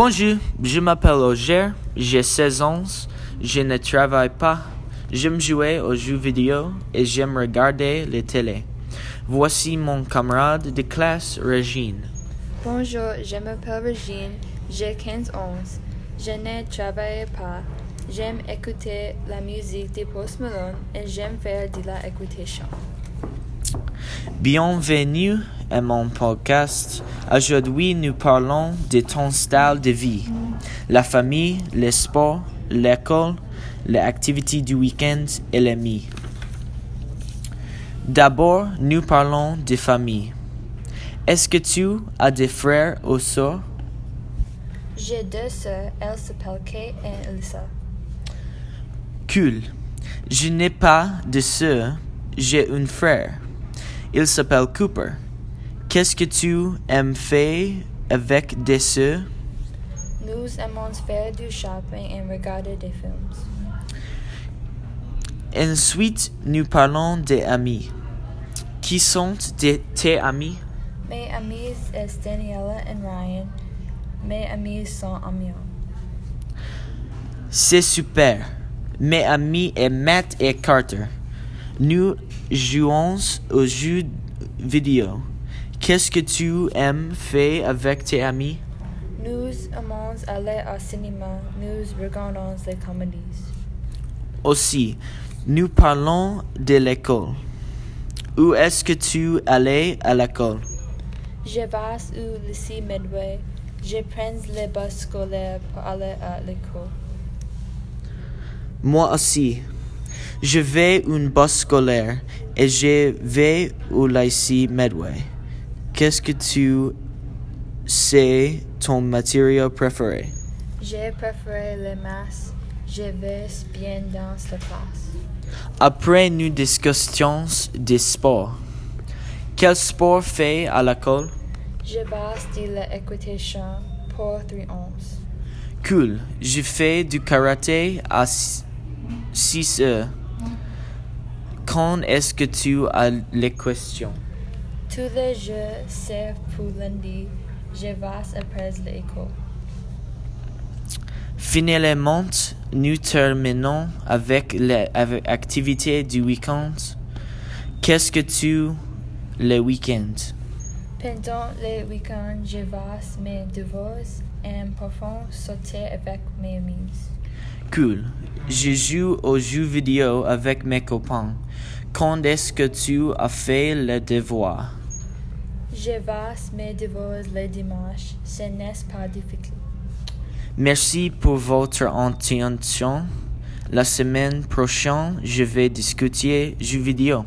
Bonjour, je m'appelle Roger, j'ai 16 ans, je ne travaille pas, j'aime jouer aux jeux vidéo et j'aime regarder les télé. Voici mon camarade de classe, Régine. Bonjour, je m'appelle Regine, j'ai 15 ans. Je ne travaille pas. J'aime écouter la musique de Post Malone et j'aime faire de la écoutation. Bienvenue à mon podcast. Aujourd'hui, nous parlons de ton style de vie, la famille, les sports, l'école, les activités du week-end et les amis. D'abord, nous parlons de famille. Est-ce que tu as des frères ou sœurs? J'ai deux sœurs, elles s'appellent et Elisa. Cool. Je n'ai pas de sœur, j'ai un frère. Il s'appelle Cooper. Qu'est-ce que tu aimes faire avec des sœurs? Nous aimons faire du shopping et regarder des films. Ensuite, nous parlons des amis. Qui sont de- tes amis? Mes amis sont Daniela et Ryan. Mes amis sont Amiens. C'est super. Mes amis est Matt et Carter. Nous jouons aux jeux vidéo. Qu'est-ce que tu aimes faire avec tes amis? Nous aimons aller au cinéma. Nous regardons les comédies. Aussi, nous parlons de l'école. Où est-ce que tu allais à l'école? Je vais au lycée Midway. Je prends le bus scolaire pour aller à l'école. Moi aussi. Je vais une bus scolaire et je vais au lycée Medway. Qu'est-ce que tu sais ton matériau préféré? J'ai préféré les masses. Je vais bien dans la classe. Après nous discussions des sports. Quel sport fait à l'école? Je vais de l'équitation pour 3 ans. Cool. Je fais du karaté à 6 heures. Est-ce que tu as les questions? Tous les jours, sauf pour lundi, je vais après l'école. Finalement, nous terminons avec activités du week-end. Qu'est-ce que tu le week-end? Pendant les week-ends, je vais mes devoirs et parfois sauter avec mes amis. Cool. Je joue aux jeux vidéo avec mes copains. Quand est-ce que tu as fait le devoir? Je vais mes devoirs le dimanche. Ce n'est pas difficile. Merci pour votre attention. La semaine prochaine, je vais discuter jeux vidéo.